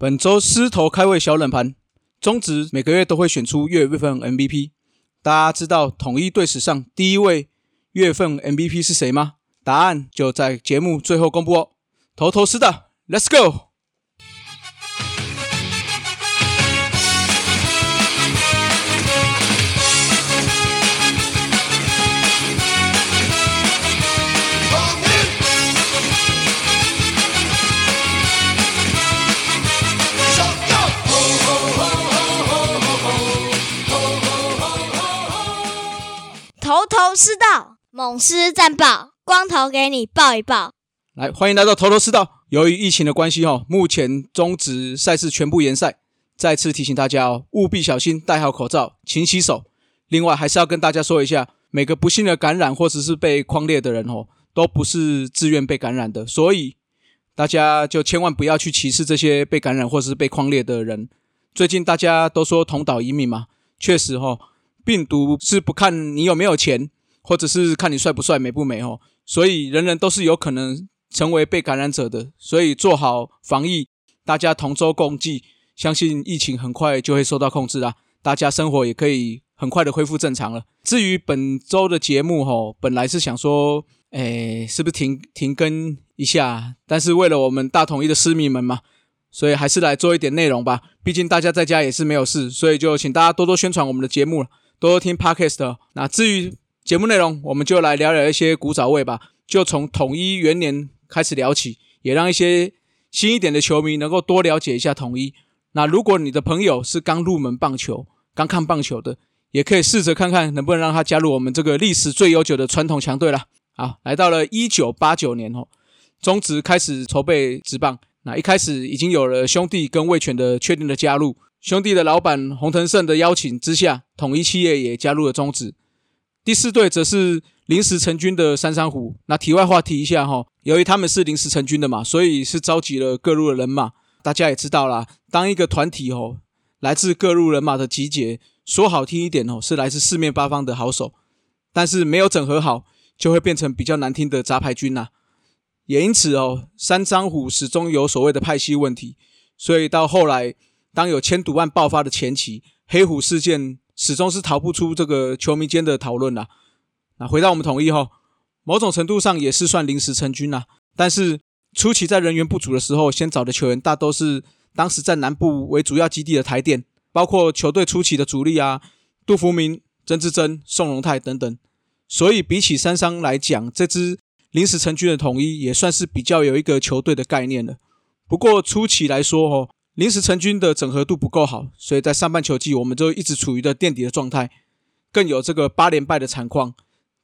本周狮头开胃小冷盘，中职每个月都会选出月份 MVP。大家知道统一队史上第一位月份 MVP 是谁吗？答案就在节目最后公布哦。头头是的，Let's go！猛狮战报，光头给你报一报。来，欢迎来到头头是道。由于疫情的关系，哈，目前中止赛事全部延赛。再次提醒大家哦，务必小心，戴好口罩，勤洗手。另外，还是要跟大家说一下，每个不幸的感染或者是被框列的人，哦，都不是自愿被感染的，所以大家就千万不要去歧视这些被感染或者是被框列的人。最近大家都说同岛移民嘛，确实，哈。病毒是不看你有没有钱，或者是看你帅不帅、美不美哦，所以人人都是有可能成为被感染者的。所以做好防疫，大家同舟共济，相信疫情很快就会受到控制啦。大家生活也可以很快的恢复正常了。至于本周的节目哈，本来是想说，哎，是不是停停更一下？但是为了我们大统一的市民们嘛，所以还是来做一点内容吧。毕竟大家在家也是没有事，所以就请大家多多宣传我们的节目了。多听 podcast。那至于节目内容，我们就来聊聊一些古早味吧。就从统一元年开始聊起，也让一些新一点的球迷能够多了解一下统一。那如果你的朋友是刚入门棒球、刚看棒球的，也可以试着看看能不能让他加入我们这个历史最悠久的传统强队了。好，来到了一九八九年哦，中职开始筹备职棒。那一开始已经有了兄弟跟魏权的确定的加入。兄弟的老板洪腾胜的邀请之下，统一企业也加入了中职。第四队则是临时成军的三山虎。那题外话提一下哈，由于他们是临时成军的嘛，所以是召集了各路的人马。大家也知道啦，当一个团体哦，来自各路人马的集结，说好听一点哦，是来自四面八方的好手，但是没有整合好，就会变成比较难听的杂牌军呐。也因此哦，三山虎始终有所谓的派系问题，所以到后来。当有千赌案爆发的前期，黑虎事件始终是逃不出这个球迷间的讨论啦。那回到我们统一后，某种程度上也是算临时成军啦。但是初期在人员不足的时候，先找的球员大都是当时在南部为主要基地的台电，包括球队初期的主力啊，杜福明、曾志珍、宋荣泰等等。所以比起三商来讲，这支临时成军的统一也算是比较有一个球队的概念了。不过初期来说，哦。临时成军的整合度不够好，所以在上半球季我们就一直处于的垫底的状态，更有这个八连败的惨况。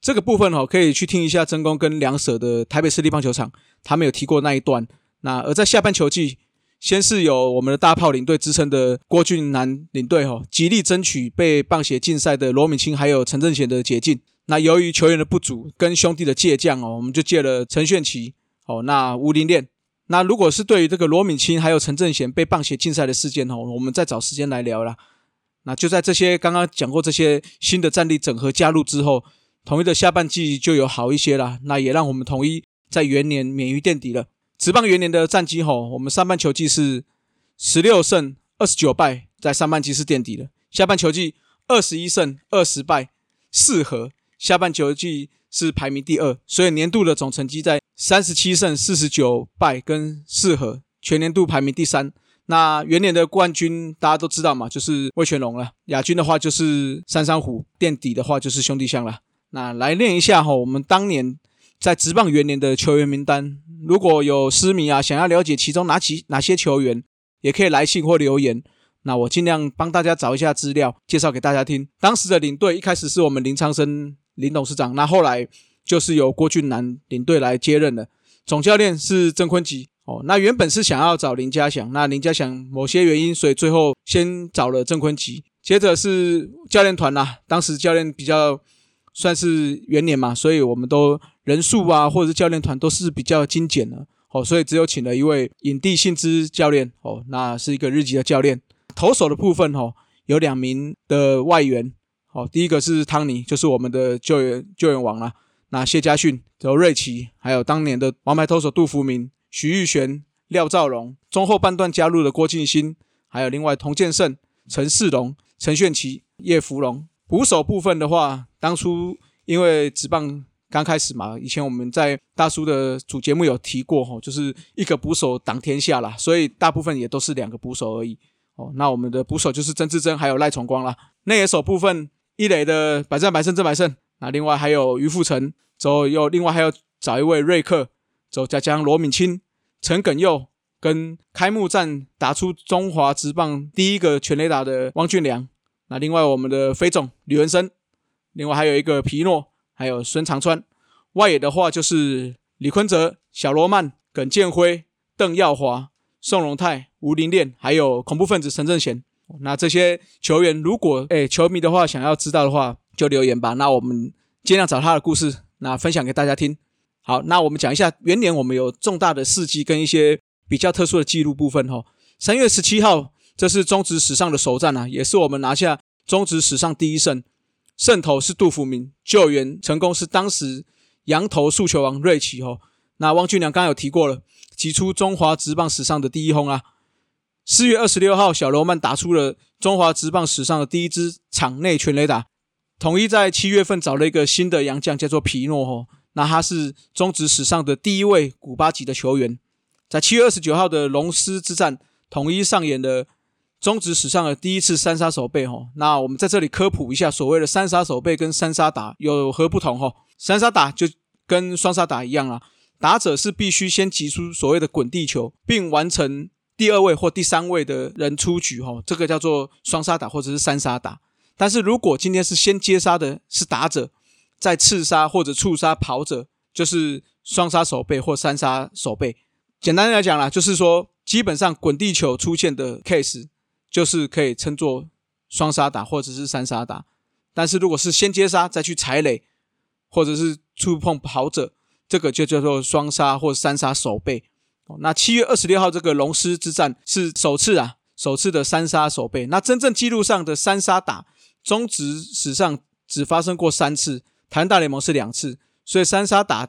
这个部分哦，可以去听一下真宫跟梁舍的台北市立棒球场，他们有提过那一段。那而在下半球季，先是有我们的大炮领队之称的郭俊南领队哦，极力争取被棒协禁赛的罗敏清还有陈正贤的解禁。那由于球员的不足跟兄弟的借将哦，我们就借了陈炫奇哦，那吴林练。那如果是对于这个罗敏清还有陈正贤被棒协禁赛的事件哦，我们再找时间来聊啦。那就在这些刚刚讲过这些新的战力整合加入之后，统一的下半季就有好一些啦。那也让我们统一在元年免于垫底了。职棒元年的战绩吼，我们上半球季是十六胜二十九败，在上半季是垫底的。下半球季二十一胜二十败四和，下半球季是排名第二，所以年度的总成绩在。三十七胜四十九败跟四和，全年度排名第三。那元年的冠军大家都知道嘛，就是魏全龙了。亚军的话就是三山虎，垫底的话就是兄弟象了。那来练一下哈，我们当年在职棒元年的球员名单。如果有私迷啊，想要了解其中哪几哪些球员，也可以来信或留言。那我尽量帮大家找一下资料，介绍给大家听。当时的领队一开始是我们林昌生林董事长，那后来。就是由郭俊南领队来接任的，总教练是郑坤吉哦。那原本是想要找林家祥，那林家祥某些原因，所以最后先找了郑坤吉。接着是教练团呐，当时教练比较算是元年嘛，所以我们都人数啊，或者是教练团都是比较精简的哦，所以只有请了一位影帝信之教练哦，那是一个日籍的教练。投手的部分哦，有两名的外援哦，第一个是汤尼，就是我们的救援救援王啊。那谢家训、刘瑞奇，还有当年的王牌投手杜福明、徐玉璇、廖兆荣，中后半段加入了郭敬欣，还有另外童建胜、陈世龙、陈炫奇、叶福龙。捕手部分的话，当初因为职棒刚开始嘛，以前我们在大叔的主节目有提过吼，就是一个捕手挡天下啦，所以大部分也都是两个捕手而已。哦，那我们的捕手就是曾志珍还有赖崇光啦。内野手部分，一垒的百战百胜郑百胜，那另外还有于富成，之后又另外还有找一位瑞克，之后再加上罗敏清、陈耿佑跟开幕战打出中华职棒第一个全垒打的汪俊良。那另外我们的飞总吕文生，另外还有一个皮诺，还有孙长川。外野的话就是李坤哲、小罗曼、耿建辉、邓耀华、宋荣泰、吴林炼，还有恐怖分子陈正贤。那这些球员，如果诶球迷的话想要知道的话，就留言吧。那我们尽量找他的故事，那分享给大家听。好，那我们讲一下元年我们有重大的事迹跟一些比较特殊的记录部分哈。三月十七号。这是中职史上的首战啊，也是我们拿下中职史上第一胜。胜投是杜福明，救援成功是当时羊头速球王瑞奇哦。那汪俊良刚刚有提过了，击出中华职棒史上的第一轰啊。四月二十六号，小罗曼打出了中华职棒史上的第一支场内全垒打。统一在七月份找了一个新的洋将，叫做皮诺哦。那他是中职史上的第一位古巴籍的球员。在七月二十九号的龙狮之战，统一上演的。中职史上的第一次三杀手背吼，那我们在这里科普一下，所谓的三杀手背跟三杀打有何不同吼？三杀打就跟双杀打一样啊，打者是必须先击出所谓的滚地球，并完成第二位或第三位的人出局吼，这个叫做双杀打或者是三杀打。但是如果今天是先接杀的是打者，再刺杀或者触杀跑者，就是双杀手背或三杀手背。简单来讲啦，就是说基本上滚地球出现的 case。就是可以称作双杀打或者是三杀打，但是如果是先接杀再去踩垒，或者是触碰跑者，这个就叫做双杀或三杀手背。那七月二十六号这个龙狮之战是首次啊，首次的三杀守备。那真正记录上的三杀打，中职史上只发生过三次，台湾大联盟是两次，所以三杀打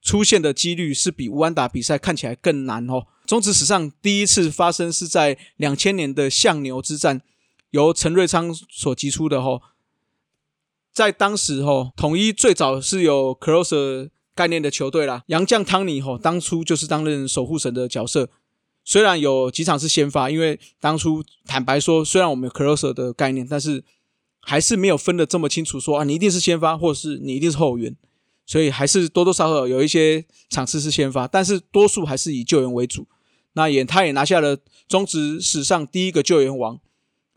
出现的几率是比乌安打比赛看起来更难哦。中职史上第一次发生是在两千年的象牛之战，由陈瑞昌所击出的吼。在当时吼，统一最早是由 closer 概念的球队啦，杨将汤尼吼，当初就是担任守护神的角色。虽然有几场是先发，因为当初坦白说，虽然我们有 closer 的概念，但是还是没有分得这么清楚，说啊，你一定是先发，或是你一定是后援。所以还是多多少少有一些场次是先发，但是多数还是以救援为主。那也，他也拿下了中职史上第一个救援王，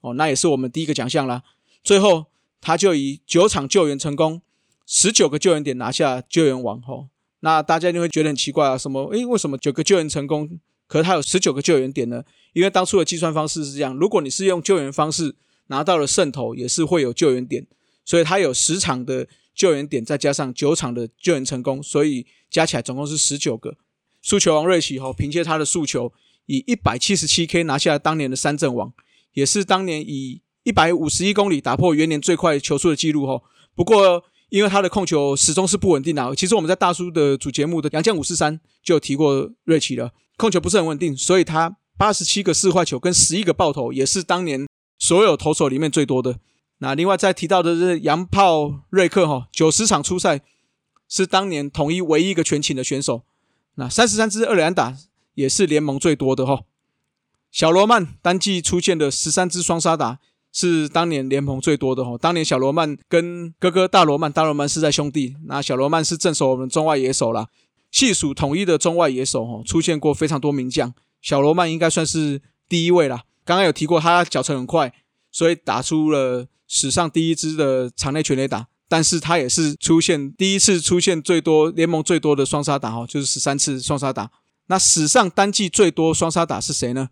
哦，那也是我们第一个奖项啦。最后，他就以九场救援成功，十九个救援点拿下救援王。后，那大家就会觉得很奇怪啊，什么？诶，为什么九个救援成功，可是他有十九个救援点呢？因为当初的计算方式是这样：如果你是用救援方式拿到了胜投，也是会有救援点，所以他有十场的救援点，再加上九场的救援成功，所以加起来总共是十九个。速球王瑞奇吼，凭借他的速球，以一百七十七 K 拿下当年的三阵王，也是当年以一百五十一公里打破元年最快球速的记录吼。不过，因为他的控球始终是不稳定的，其实我们在大叔的主节目的杨将五四三就有提过瑞奇了，控球不是很稳定，所以他八十七个四坏球跟十一个爆头，也是当年所有投手里面最多的。那另外再提到的是洋炮瑞克哈，九十场出赛，是当年统一唯一一个全勤的选手。那三十三支二连打也是联盟最多的哈。小罗曼单季出现的十三支双杀打是当年联盟最多的哈。当年小罗曼跟哥哥大罗曼，大罗曼是在兄弟，那小罗曼是镇守我们中外野手啦。细数统一的中外野手哈，出现过非常多名将，小罗曼应该算是第一位啦。刚刚有提过他脚程很快，所以打出了史上第一支的场内全垒打。但是他也是出现第一次出现最多联盟最多的双杀打哈，就是十三次双杀打。那史上单季最多双杀打是谁呢？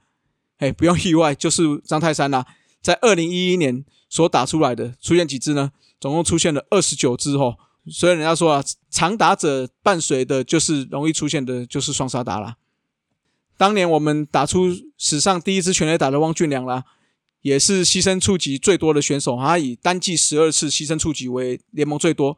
哎，不用意外，就是张泰山啦。在二零一一年所打出来的出现几支呢？总共出现了二十九支哈。所以人家说啊，长打者伴随的就是容易出现的就是双杀打啦。当年我们打出史上第一支全垒打的汪俊良啦。也是牺牲触及最多的选手，他以单季十二次牺牲触及为联盟最多。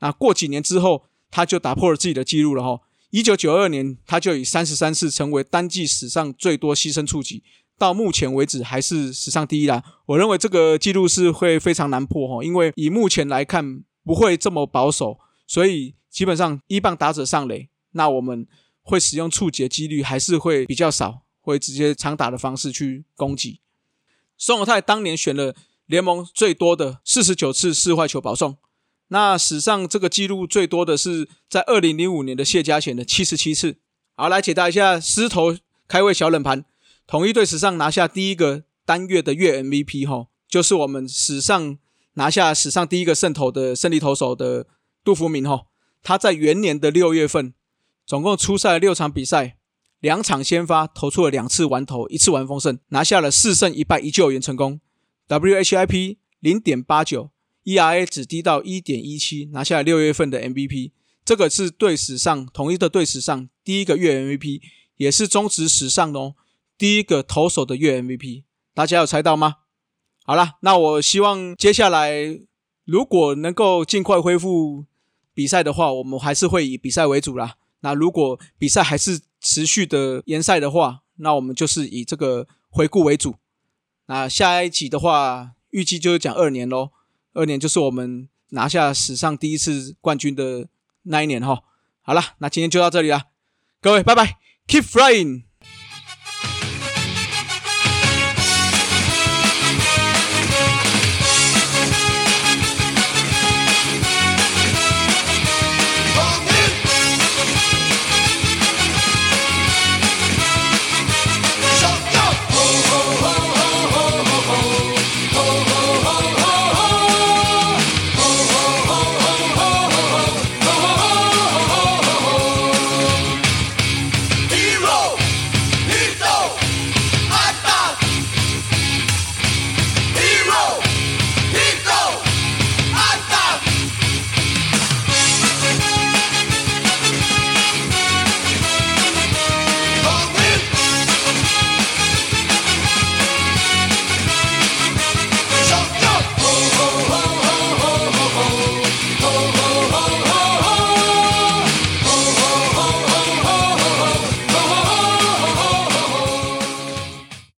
那过几年之后，他就打破了自己的记录了哈。一九九二年他就以三十三次成为单季史上最多牺牲触及，到目前为止还是史上第一啦。我认为这个记录是会非常难破哈，因为以目前来看不会这么保守，所以基本上一棒打者上垒，那我们会使用触及几率还是会比较少，会直接长打的方式去攻击。宋永泰当年选了联盟最多的四十九次四坏球保送。那史上这个记录最多的是在二零零五年的谢家贤的七十七次。好，来解答一下狮头开胃小冷盘。统一队史上拿下第一个单月的月 MVP 哈，就是我们史上拿下史上第一个胜投的胜利投手的杜福明哈。他在元年的六月份，总共出赛六场比赛，两场先发投出了两次完投，一次完封胜，拿下了四胜一败一救援成功，WHIP 零点八九。ERA 只低到一点一七，拿下六月份的 MVP，这个是队史上统一的队史上第一个月 MVP，也是中职史上哦第一个投手的月 MVP。大家有猜到吗？好了，那我希望接下来如果能够尽快恢复比赛的话，我们还是会以比赛为主啦。那如果比赛还是持续的延赛的话，那我们就是以这个回顾为主。那下一集的话，预计就是讲二年喽。二年就是我们拿下史上第一次冠军的那一年哈。好了，那今天就到这里了，各位拜拜，Keep flying。